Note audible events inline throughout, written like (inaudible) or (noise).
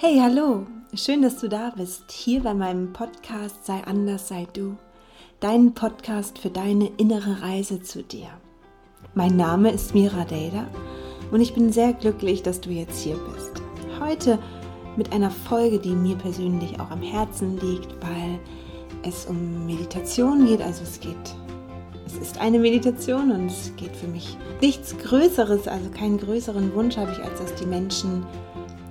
Hey, hallo! Schön, dass du da bist, hier bei meinem Podcast Sei anders, sei du. Dein Podcast für deine innere Reise zu dir. Mein Name ist Mira Deda und ich bin sehr glücklich, dass du jetzt hier bist. Heute mit einer Folge, die mir persönlich auch am Herzen liegt, weil es um Meditation geht. Also es geht, es ist eine Meditation und es geht für mich nichts Größeres, also keinen größeren Wunsch habe ich, als dass die Menschen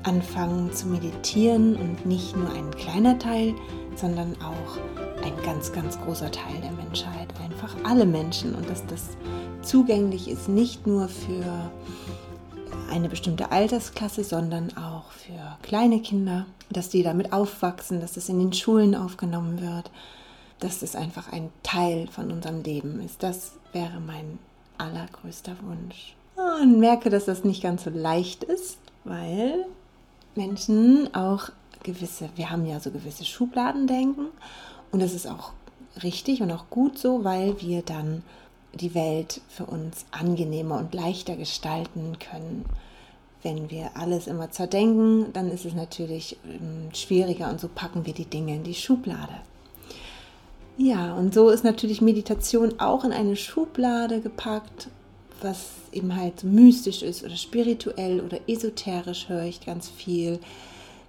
anfangen zu meditieren und nicht nur ein kleiner Teil, sondern auch ein ganz, ganz großer Teil der Menschheit, einfach alle Menschen und dass das zugänglich ist, nicht nur für eine bestimmte Altersklasse, sondern auch für kleine Kinder, dass die damit aufwachsen, dass das in den Schulen aufgenommen wird, dass das einfach ein Teil von unserem Leben ist. Das wäre mein allergrößter Wunsch. Und merke, dass das nicht ganz so leicht ist, weil Menschen auch gewisse, wir haben ja so gewisse Schubladendenken und das ist auch richtig und auch gut so, weil wir dann die Welt für uns angenehmer und leichter gestalten können. Wenn wir alles immer zerdenken, dann ist es natürlich ähm, schwieriger und so packen wir die Dinge in die Schublade. Ja, und so ist natürlich Meditation auch in eine Schublade gepackt was eben halt mystisch ist oder spirituell oder esoterisch höre ich ganz viel,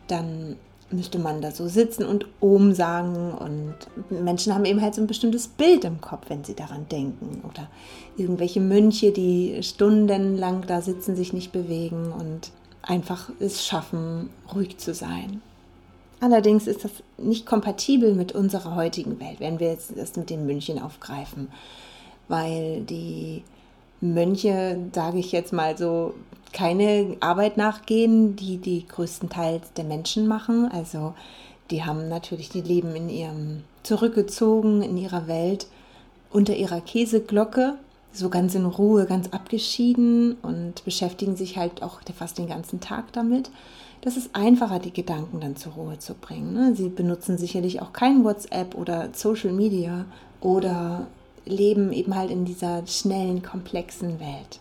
dann müsste man da so sitzen und Om sagen und Menschen haben eben halt so ein bestimmtes Bild im Kopf, wenn sie daran denken oder irgendwelche Mönche, die stundenlang da sitzen, sich nicht bewegen und einfach es schaffen, ruhig zu sein. Allerdings ist das nicht kompatibel mit unserer heutigen Welt, wenn wir jetzt das mit den Mönchen aufgreifen, weil die Mönche, sage ich jetzt mal so, keine Arbeit nachgehen, die die größten Teil der Menschen machen. Also die haben natürlich, die leben in ihrem zurückgezogen in ihrer Welt unter ihrer Käseglocke, so ganz in Ruhe, ganz abgeschieden und beschäftigen sich halt auch fast den ganzen Tag damit. Das ist einfacher, die Gedanken dann zur Ruhe zu bringen. Ne? Sie benutzen sicherlich auch kein WhatsApp oder Social Media oder leben eben halt in dieser schnellen, komplexen Welt.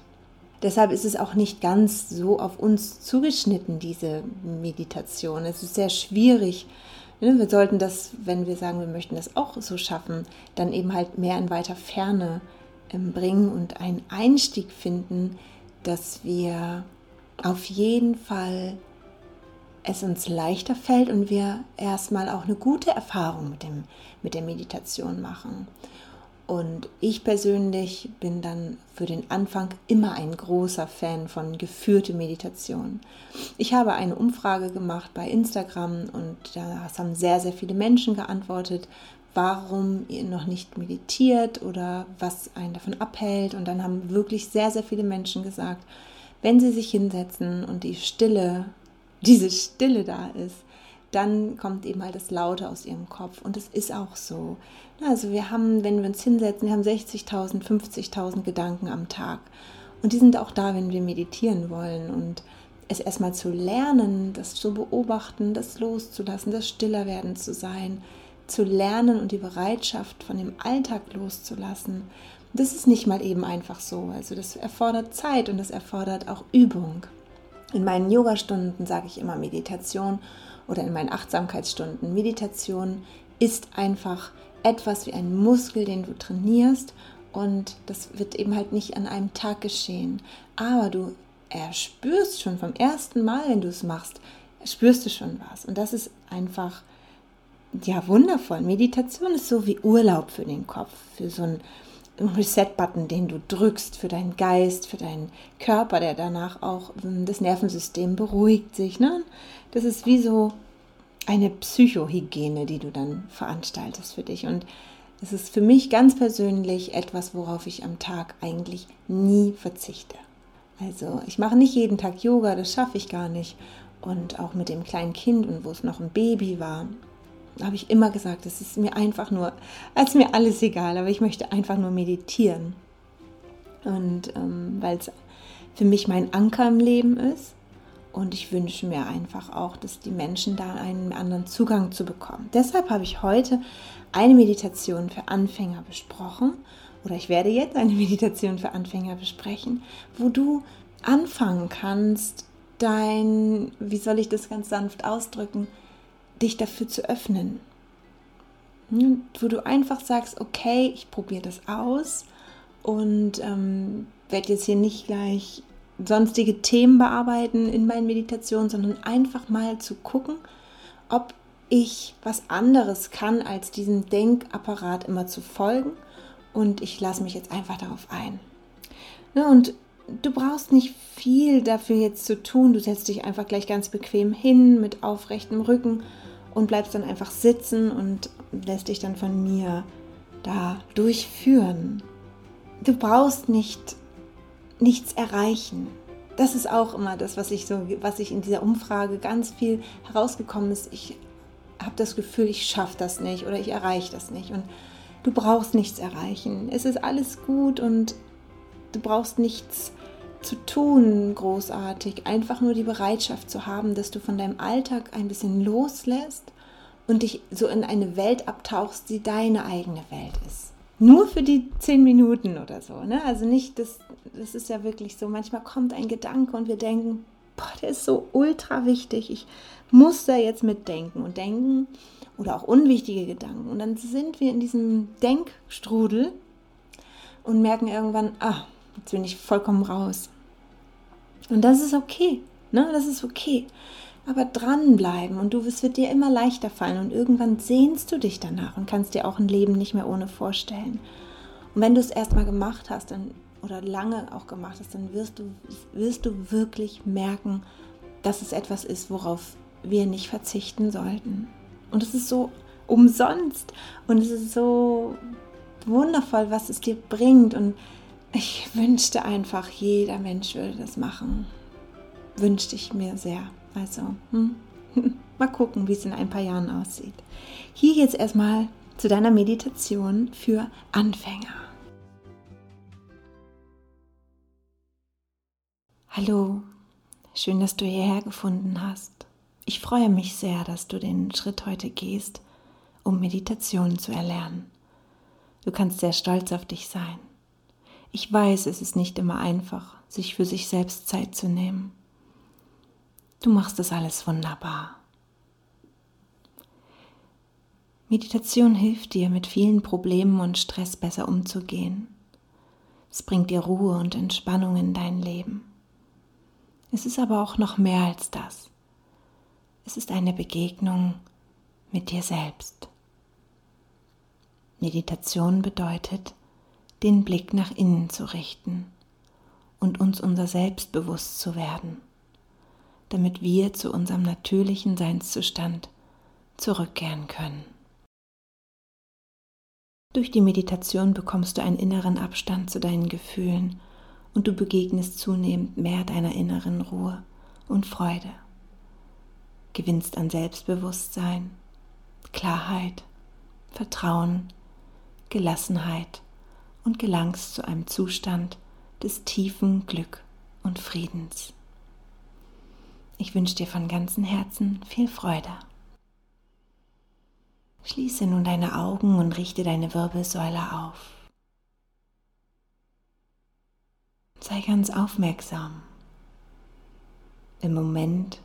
Deshalb ist es auch nicht ganz so auf uns zugeschnitten, diese Meditation. Es ist sehr schwierig. Ne? Wir sollten das, wenn wir sagen, wir möchten das auch so schaffen, dann eben halt mehr in weiter Ferne ähm, bringen und einen Einstieg finden, dass wir auf jeden Fall es uns leichter fällt und wir erstmal auch eine gute Erfahrung mit, dem, mit der Meditation machen. Und ich persönlich bin dann für den Anfang immer ein großer Fan von geführte Meditation. Ich habe eine Umfrage gemacht bei Instagram und da haben sehr, sehr viele Menschen geantwortet, warum ihr noch nicht meditiert oder was einen davon abhält. Und dann haben wirklich sehr, sehr viele Menschen gesagt, wenn sie sich hinsetzen und die Stille, (laughs) diese Stille da ist, dann kommt eben halt das Laute aus ihrem Kopf. Und es ist auch so. Also wir haben, wenn wir uns hinsetzen, wir haben 60.000, 50.000 Gedanken am Tag. Und die sind auch da, wenn wir meditieren wollen. Und es erstmal zu lernen, das zu beobachten, das loszulassen, das stiller werden zu sein, zu lernen und die Bereitschaft von dem Alltag loszulassen. Das ist nicht mal eben einfach so. Also das erfordert Zeit und das erfordert auch Übung. In meinen Yogastunden sage ich immer Meditation oder in meinen Achtsamkeitsstunden. Meditation ist einfach etwas wie ein Muskel, den du trainierst und das wird eben halt nicht an einem Tag geschehen. Aber du erspürst schon vom ersten Mal, wenn du es machst, spürst du schon was. Und das ist einfach, ja, wundervoll. Meditation ist so wie Urlaub für den Kopf, für so einen Reset-Button, den du drückst für deinen Geist, für deinen Körper, der danach auch das Nervensystem beruhigt sich. Ne? Das ist wie so eine Psychohygiene, die du dann veranstaltest für dich. Und es ist für mich ganz persönlich etwas, worauf ich am Tag eigentlich nie verzichte. Also ich mache nicht jeden Tag Yoga, das schaffe ich gar nicht. Und auch mit dem kleinen Kind und wo es noch ein Baby war, habe ich immer gesagt, es ist mir einfach nur, es ist mir alles egal, aber ich möchte einfach nur meditieren. Und ähm, weil es für mich mein Anker im Leben ist. Und ich wünsche mir einfach auch, dass die Menschen da einen anderen Zugang zu bekommen. Deshalb habe ich heute eine Meditation für Anfänger besprochen. Oder ich werde jetzt eine (laughs) Meditation für Anfänger besprechen, wo du anfangen kannst, dein, wie soll ich das ganz sanft ausdrücken, dich dafür zu öffnen. Wo du einfach sagst, okay, ich probiere das aus und ähm, werde jetzt hier nicht gleich sonstige Themen bearbeiten in meinen Meditationen, sondern einfach mal zu gucken, ob ich was anderes kann, als diesem Denkapparat immer zu folgen. Und ich lasse mich jetzt einfach darauf ein. Ne, und du brauchst nicht viel dafür jetzt zu tun. Du setzt dich einfach gleich ganz bequem hin mit aufrechtem Rücken und bleibst dann einfach sitzen und lässt dich dann von mir da durchführen. Du brauchst nicht nichts erreichen. Das ist auch immer das, was ich so, was ich in dieser Umfrage ganz viel herausgekommen ist. Ich habe das Gefühl, ich schaffe das nicht oder ich erreiche das nicht. Und du brauchst nichts erreichen. Es ist alles gut und du brauchst nichts zu tun, großartig. Einfach nur die Bereitschaft zu haben, dass du von deinem Alltag ein bisschen loslässt und dich so in eine Welt abtauchst, die deine eigene Welt ist. Nur für die zehn Minuten oder so. Ne? Also nicht, das, das ist ja wirklich so. Manchmal kommt ein Gedanke und wir denken, boah, der ist so ultra wichtig. Ich muss da jetzt mitdenken und denken oder auch unwichtige Gedanken. Und dann sind wir in diesem Denkstrudel und merken irgendwann, ah, jetzt bin ich vollkommen raus. Und das ist okay, ne? Das ist okay. Aber dranbleiben und du, es wird dir immer leichter fallen und irgendwann sehnst du dich danach und kannst dir auch ein Leben nicht mehr ohne vorstellen. Und wenn du es erstmal gemacht hast dann, oder lange auch gemacht hast, dann wirst du, wirst du wirklich merken, dass es etwas ist, worauf wir nicht verzichten sollten. Und es ist so umsonst und es ist so wundervoll, was es dir bringt. Und ich wünschte einfach, jeder Mensch würde das machen. Wünschte ich mir sehr. Also, hm? (laughs) mal gucken, wie es in ein paar Jahren aussieht. Hier jetzt erstmal zu deiner Meditation für Anfänger. Hallo, schön, dass du hierher gefunden hast. Ich freue mich sehr, dass du den Schritt heute gehst, um Meditation zu erlernen. Du kannst sehr stolz auf dich sein. Ich weiß, es ist nicht immer einfach, sich für sich selbst Zeit zu nehmen. Du machst das alles wunderbar. Meditation hilft dir, mit vielen Problemen und Stress besser umzugehen. Es bringt dir Ruhe und Entspannung in dein Leben. Es ist aber auch noch mehr als das. Es ist eine Begegnung mit dir selbst. Meditation bedeutet, den Blick nach innen zu richten und uns unser Selbst bewusst zu werden, damit wir zu unserem natürlichen Seinszustand zurückkehren können. Durch die Meditation bekommst du einen inneren Abstand zu deinen Gefühlen und du begegnest zunehmend mehr deiner inneren Ruhe und Freude gewinnst an Selbstbewusstsein, Klarheit, Vertrauen, Gelassenheit und gelangst zu einem Zustand des tiefen Glück und Friedens. Ich wünsche dir von ganzem Herzen viel Freude. Schließe nun deine Augen und richte deine Wirbelsäule auf. Sei ganz aufmerksam. Im Moment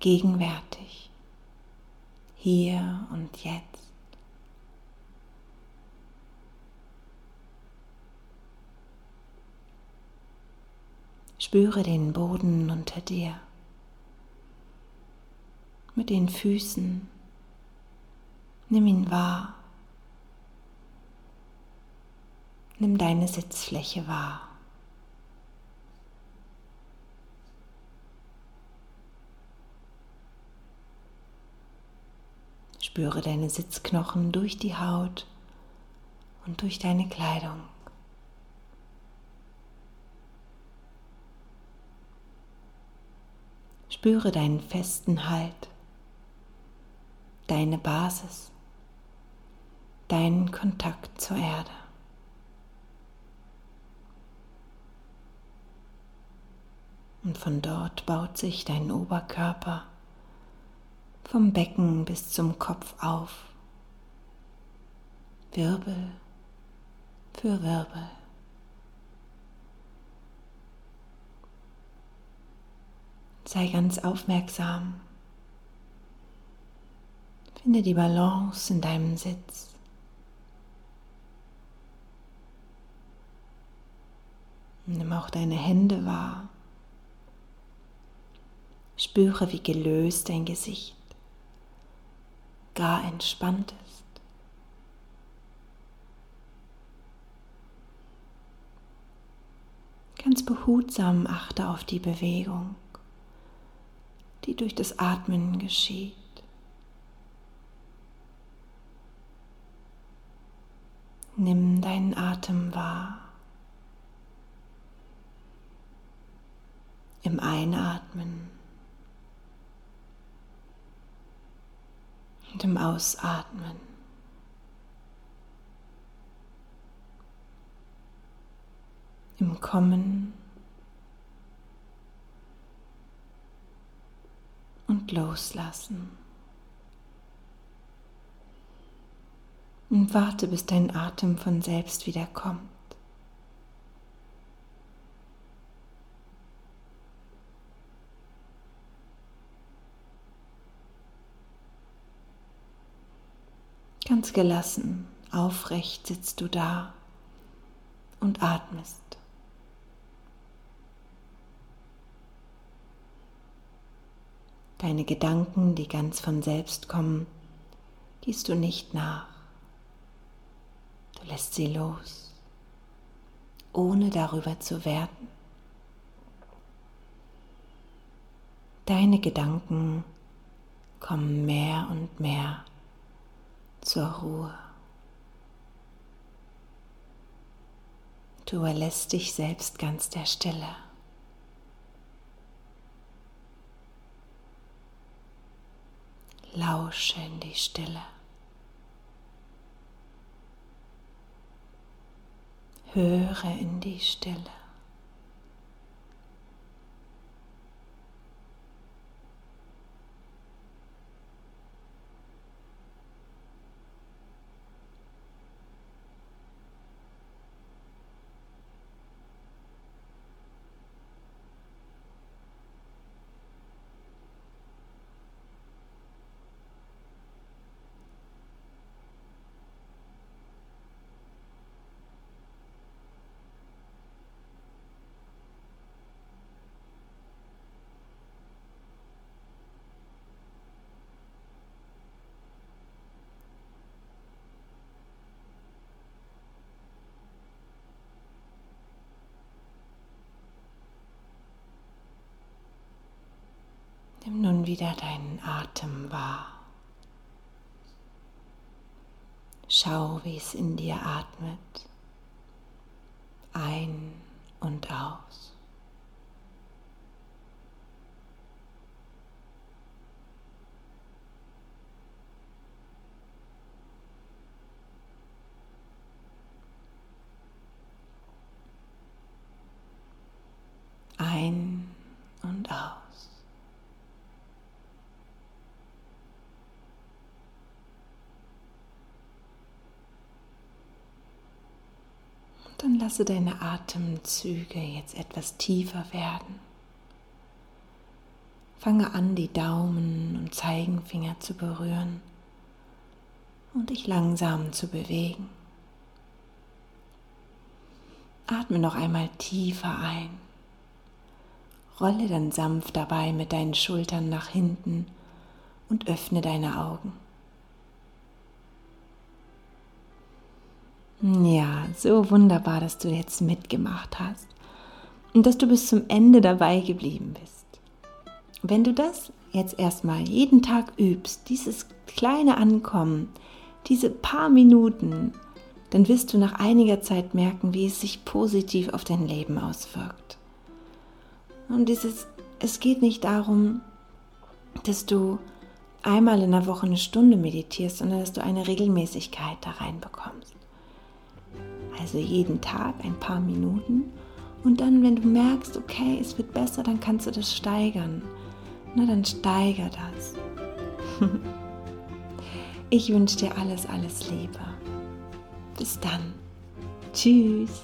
gegenwärtig, hier und jetzt. Spüre den Boden unter dir mit den Füßen. Nimm ihn wahr. Nimm deine Sitzfläche wahr. Spüre deine Sitzknochen durch die Haut und durch deine Kleidung. Spüre deinen festen Halt, deine Basis, deinen Kontakt zur Erde. Und von dort baut sich dein Oberkörper vom Becken bis zum Kopf auf, Wirbel für Wirbel. Sei ganz aufmerksam. Finde die Balance in deinem Sitz. Nimm auch deine Hände wahr. Spüre, wie gelöst dein Gesicht, gar entspannt ist. Ganz behutsam achte auf die Bewegung, die durch das Atmen geschieht. Nimm deinen Atem wahr. Im Einatmen und im Ausatmen. Im Kommen Loslassen. Und warte, bis dein Atem von selbst wieder kommt. Ganz gelassen, aufrecht sitzt du da und atmest. Deine Gedanken, die ganz von selbst kommen, gehst du nicht nach. Du lässt sie los, ohne darüber zu werten. Deine Gedanken kommen mehr und mehr zur Ruhe. Du überlässt dich selbst ganz der Stille. Lausche in die Stille. Höre in die Stille. Wieder deinen Atem wahr. Schau, wie es in dir atmet. Ein und aus. Ein und aus. Dann lasse deine Atemzüge jetzt etwas tiefer werden. Fange an, die Daumen und Zeigenfinger zu berühren und dich langsam zu bewegen. Atme noch einmal tiefer ein. Rolle dann sanft dabei mit deinen Schultern nach hinten und öffne deine Augen. Ja, so wunderbar, dass du jetzt mitgemacht hast und dass du bis zum Ende dabei geblieben bist. Wenn du das jetzt erstmal jeden Tag übst, dieses kleine Ankommen, diese paar Minuten, dann wirst du nach einiger Zeit merken, wie es sich positiv auf dein Leben auswirkt. Und dieses, es geht nicht darum, dass du einmal in der Woche eine Stunde meditierst, sondern dass du eine Regelmäßigkeit da reinbekommst. Also jeden Tag ein paar Minuten. Und dann, wenn du merkst, okay, es wird besser, dann kannst du das steigern. Na, dann steiger das. (laughs) ich wünsche dir alles, alles Liebe. Bis dann. Tschüss.